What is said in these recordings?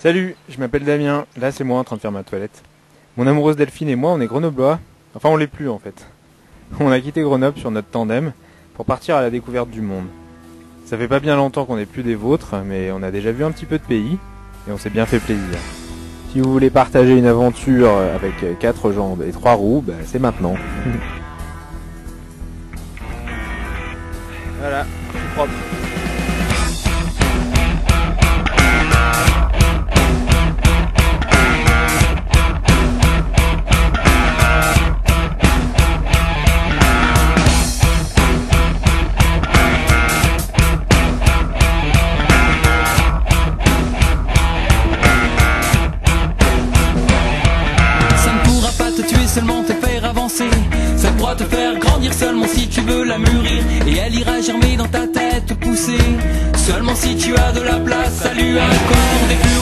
Salut, je m'appelle Damien. Là, c'est moi en train de faire ma toilette. Mon amoureuse Delphine et moi, on est grenoblois. Enfin, on l'est plus en fait. On a quitté Grenoble sur notre tandem pour partir à la découverte du monde. Ça fait pas bien longtemps qu'on n'est plus des vôtres, mais on a déjà vu un petit peu de pays et on s'est bien fait plaisir. Si vous voulez partager une aventure avec quatre jambes et trois roues, bah, c'est maintenant. voilà, je suis propre. Te faire grandir seulement si tu veux la mûrir. Et elle ira germer dans ta tête, te pousser. Seulement si tu as de la place, ça lui accorde des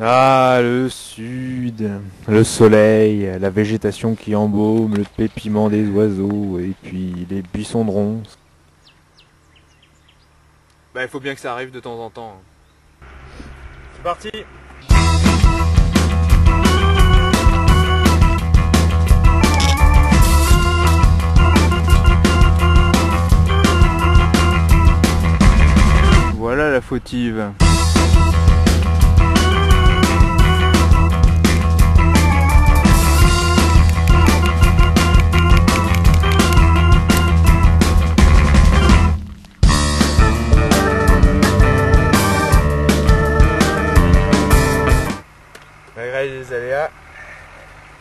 Ah, le sud, le soleil, la végétation qui embaume, le pépiment des oiseaux, et puis les buissons de ronces. Bah, il faut bien que ça arrive de temps en temps. C'est parti Voilà la fautive.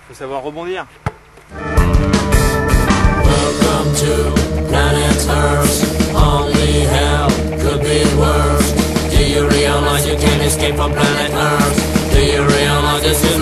faut savoir rebondir. Welcome to planet Earth. Only hell could be worse. Do you realize you can't escape from planet Earth? Do you realize this is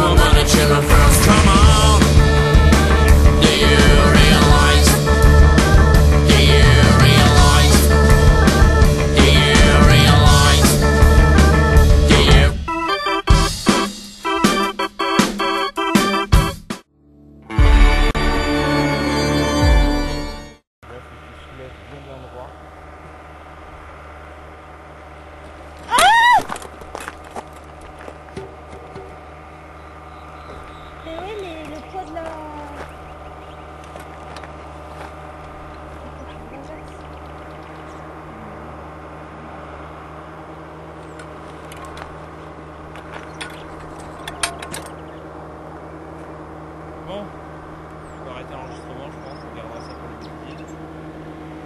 Bon, je vais arrêter l'enregistrement, je pense.